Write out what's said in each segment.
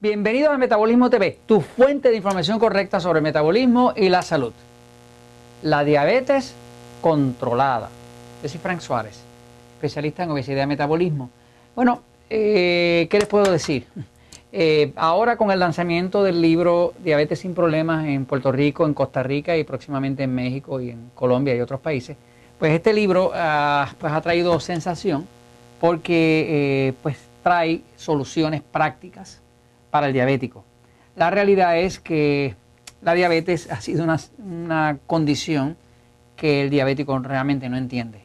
Bienvenidos a Metabolismo TV, tu fuente de información correcta sobre metabolismo y la salud. La diabetes controlada. Yo soy Frank Suárez, especialista en obesidad y metabolismo. Bueno, eh, ¿qué les puedo decir? Eh, ahora con el lanzamiento del libro Diabetes sin Problemas en Puerto Rico, en Costa Rica y próximamente en México y en Colombia y otros países, pues este libro ah, pues ha traído sensación porque eh, pues trae soluciones prácticas para el diabético. La realidad es que la diabetes ha sido una, condición que el diabético realmente no entiende.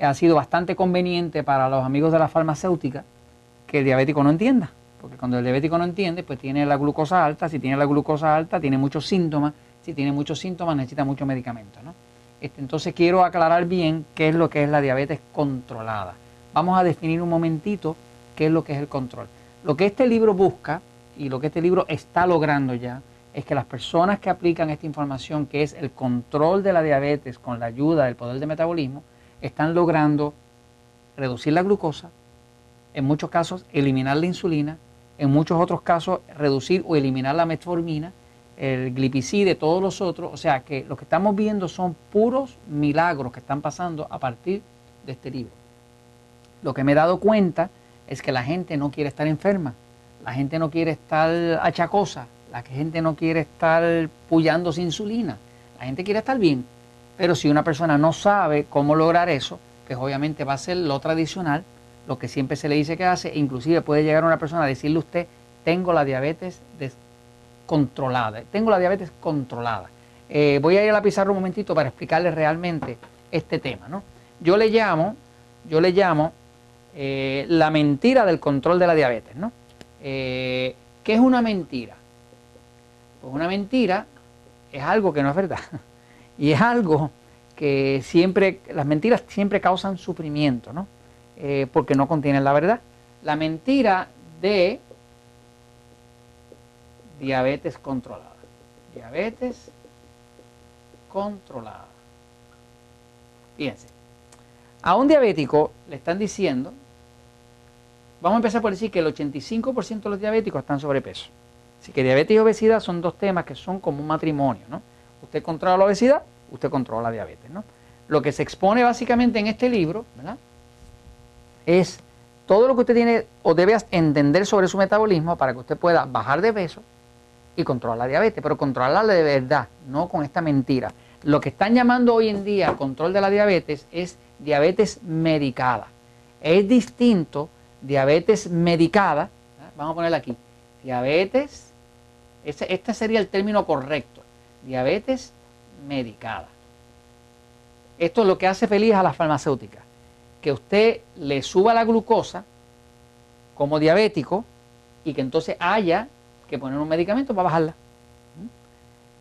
Ha sido bastante conveniente para los amigos de la farmacéutica que el diabético no entienda, porque cuando el diabético no entiende, pues tiene la glucosa alta, si tiene la glucosa alta, tiene muchos síntomas, si tiene muchos síntomas necesita mucho medicamento. Este, entonces quiero aclarar bien qué es lo que es la diabetes controlada. Vamos a definir un momentito qué es lo que es el control. Lo que este libro busca y lo que este libro está logrando ya es que las personas que aplican esta información, que es el control de la diabetes con la ayuda del poder de metabolismo, están logrando reducir la glucosa, en muchos casos eliminar la insulina, en muchos otros casos reducir o eliminar la metformina, el glipicide, todos los otros. O sea que lo que estamos viendo son puros milagros que están pasando a partir de este libro. Lo que me he dado cuenta es que la gente no quiere estar enferma la gente no quiere estar achacosa, la gente no quiere estar pullándose insulina, la gente quiere estar bien. Pero si una persona no sabe cómo lograr eso, pues obviamente va a ser lo tradicional, lo que siempre se le dice que hace, e inclusive puede llegar una persona a decirle a usted, tengo la diabetes controlada, tengo la diabetes controlada. Eh, voy a ir a la pizarra un momentito para explicarle realmente este tema. ¿no? Yo le llamo, yo le llamo eh, la mentira del control de la diabetes. ¿no? Eh, ¿Qué es una mentira? Pues una mentira es algo que no es verdad. Y es algo que siempre, las mentiras siempre causan sufrimiento, ¿no? Eh, porque no contienen la verdad. La mentira de diabetes controlada. Diabetes controlada. Fíjense, a un diabético le están diciendo Vamos a empezar por decir que el 85% de los diabéticos están sobrepeso. Así que diabetes y obesidad son dos temas que son como un matrimonio, ¿no? Usted controla la obesidad, usted controla la diabetes, ¿no? Lo que se expone básicamente en este libro, ¿verdad? Es todo lo que usted tiene o debe entender sobre su metabolismo para que usted pueda bajar de peso y controlar la diabetes, pero controlarla de verdad, no con esta mentira. Lo que están llamando hoy en día control de la diabetes es diabetes medicada. Es distinto diabetes medicada, ¿ah? vamos a ponerla aquí, diabetes, este, sería el término correcto, diabetes medicada. Esto es lo que hace feliz a las farmacéuticas, que usted le suba la glucosa como diabético y que entonces haya que poner un medicamento para bajarla. ¿Mm?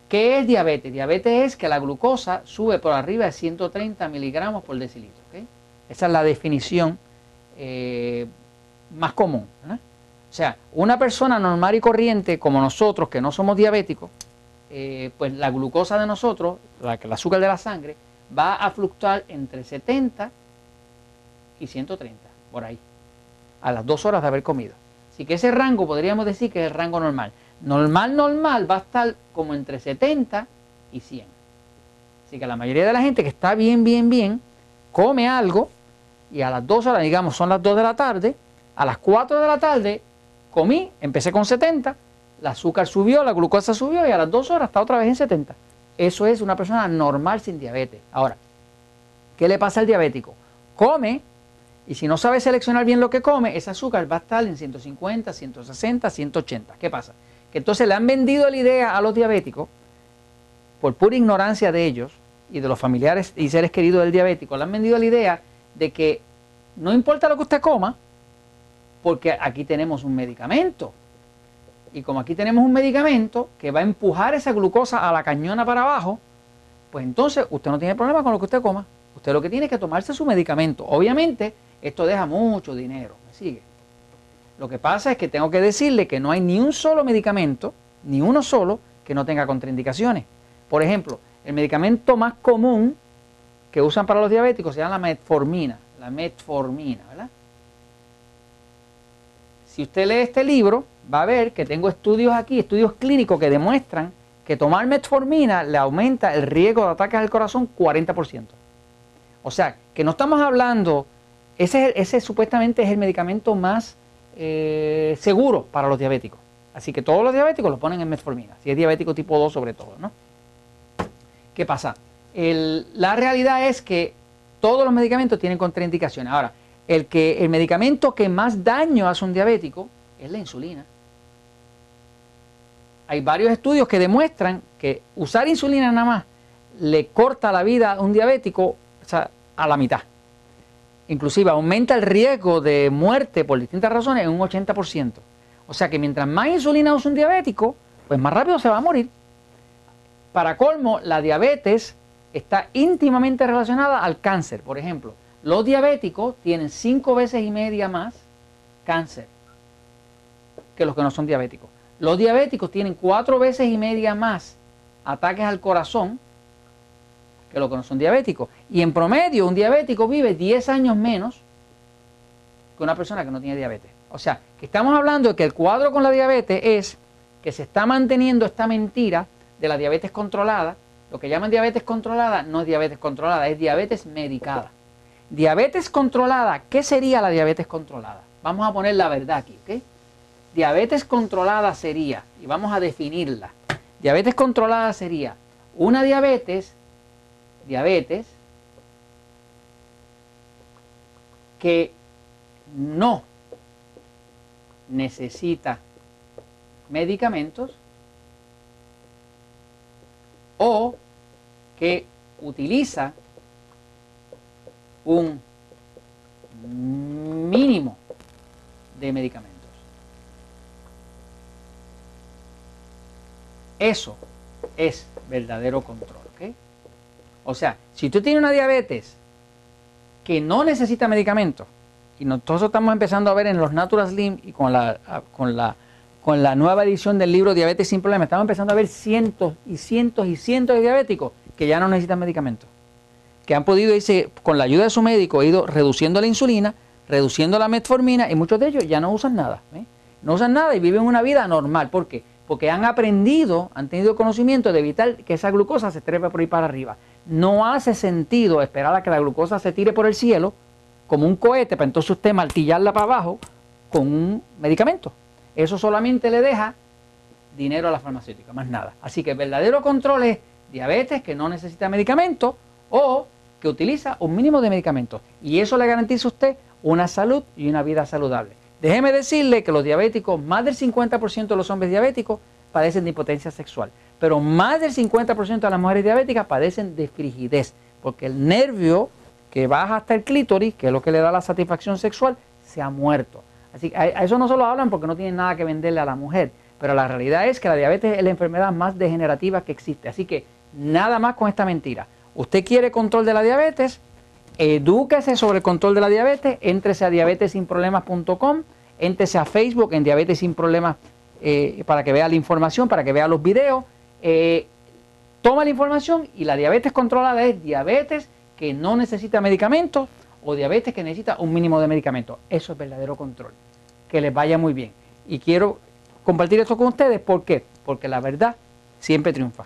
¿Qué es diabetes? Diabetes es que la glucosa sube por arriba de 130 miligramos por decilitro. Esa es la definición eh, más común. O sea, una persona normal y corriente como nosotros, que no somos diabéticos, eh, pues la glucosa de nosotros, la, el azúcar de la sangre, va a fluctuar entre 70 y 130, por ahí, a las dos horas de haber comido. Así que ese rango podríamos decir que es el rango normal. Normal, normal va a estar como entre 70 y 100. Así que la mayoría de la gente que está bien, bien, bien, come algo y a las dos horas, digamos, son las 2 de la tarde, a las 4 de la tarde comí, empecé con 70, el azúcar subió, la glucosa subió y a las 2 horas está otra vez en 70. Eso es una persona normal sin diabetes. Ahora, ¿qué le pasa al diabético? Come y si no sabe seleccionar bien lo que come, ese azúcar va a estar en 150, 160, 180. ¿Qué pasa? Que entonces le han vendido la idea a los diabéticos, por pura ignorancia de ellos y de los familiares y seres queridos del diabético, le han vendido la idea de que no importa lo que usted coma, porque aquí tenemos un medicamento. Y como aquí tenemos un medicamento que va a empujar esa glucosa a la cañona para abajo, pues entonces usted no tiene problema con lo que usted coma. Usted lo que tiene es que tomarse su medicamento. Obviamente, esto deja mucho dinero. ¿Me sigue? Lo que pasa es que tengo que decirle que no hay ni un solo medicamento, ni uno solo, que no tenga contraindicaciones. Por ejemplo, el medicamento más común que usan para los diabéticos se llama la metformina. La metformina, ¿verdad? Si usted lee este libro, va a ver que tengo estudios aquí, estudios clínicos que demuestran que tomar metformina le aumenta el riesgo de ataques al corazón 40%. O sea, que no estamos hablando, ese, supuestamente es el medicamento más eh, seguro para los diabéticos. Así que todos los diabéticos lo ponen en metformina, si es diabético tipo 2 sobre todo, ¿no? ¿Qué pasa? la realidad es que todos los medicamentos tienen contraindicaciones. Ahora, el, que, el medicamento que más daño hace un diabético es la insulina. Hay varios estudios que demuestran que usar insulina nada más le corta la vida a un diabético a la mitad. Inclusive aumenta el riesgo de muerte por distintas razones en un 80%. O sea que mientras más insulina usa un diabético, pues más rápido se va a morir. Para colmo, la diabetes está íntimamente relacionada al cáncer. Por ejemplo, los diabéticos tienen cinco veces y media más cáncer que los que no son diabéticos. Los diabéticos tienen cuatro veces y media más ataques al corazón que los que no son diabéticos. Y en promedio, un diabético vive 10 años menos que una persona que no tiene diabetes. O sea, que estamos hablando de que el cuadro con la diabetes es que se está manteniendo esta mentira de la diabetes controlada. Lo que llaman diabetes controlada no es diabetes controlada, es diabetes medicada. Diabetes controlada, ¿qué sería la diabetes controlada? Vamos a poner la verdad aquí, ¿ok? Diabetes controlada sería, y vamos a definirla, diabetes controlada sería una diabetes, diabetes, que no necesita medicamentos o que utiliza un mínimo de medicamentos. Eso es verdadero control. O sea, si tú tienes una diabetes que no necesita medicamentos, y nosotros estamos empezando a ver en los Natural Slim y con la, con la, con la nueva edición del libro Diabetes sin Problemas, estamos empezando a ver cientos y cientos y cientos de diabéticos que ya no necesitan medicamentos, que han podido irse, con la ayuda de su médico, ido reduciendo la insulina, reduciendo la metformina y muchos de ellos ya no usan nada. No usan nada y viven una vida normal. ¿Por qué? porque han aprendido, han tenido conocimiento de evitar que esa glucosa se trepe por ahí para arriba. No hace sentido esperar a que la glucosa se tire por el cielo como un cohete para entonces usted martillarla para abajo con un medicamento. Eso solamente le deja dinero a la farmacéutica, más nada. Así que el verdadero control es diabetes que no necesita medicamento o que utiliza un mínimo de medicamentos. Y eso le garantiza a usted una salud y una vida saludable. Déjeme decirle que los diabéticos, más del 50% de los hombres diabéticos padecen de impotencia sexual, pero más del 50% de las mujeres diabéticas padecen de frigidez, porque el nervio que baja hasta el clítoris, que es lo que le da la satisfacción sexual, se ha muerto. Así que a eso no se lo hablan porque no tienen nada que venderle a la mujer, pero la realidad es que la diabetes es la enfermedad más degenerativa que existe. Así que nada más con esta mentira. Usted quiere control de la diabetes, Edúquese sobre el control de la diabetes, entrese a diabetesinproblemas.com, entrese a Facebook en Diabetes Sin Problemas eh, para que vea la información, para que vea los videos. Eh, toma la información y la diabetes controlada es diabetes que no necesita medicamentos o diabetes que necesita un mínimo de medicamentos. Eso es verdadero control. Que les vaya muy bien. Y quiero compartir esto con ustedes. ¿Por qué? Porque la verdad siempre triunfa.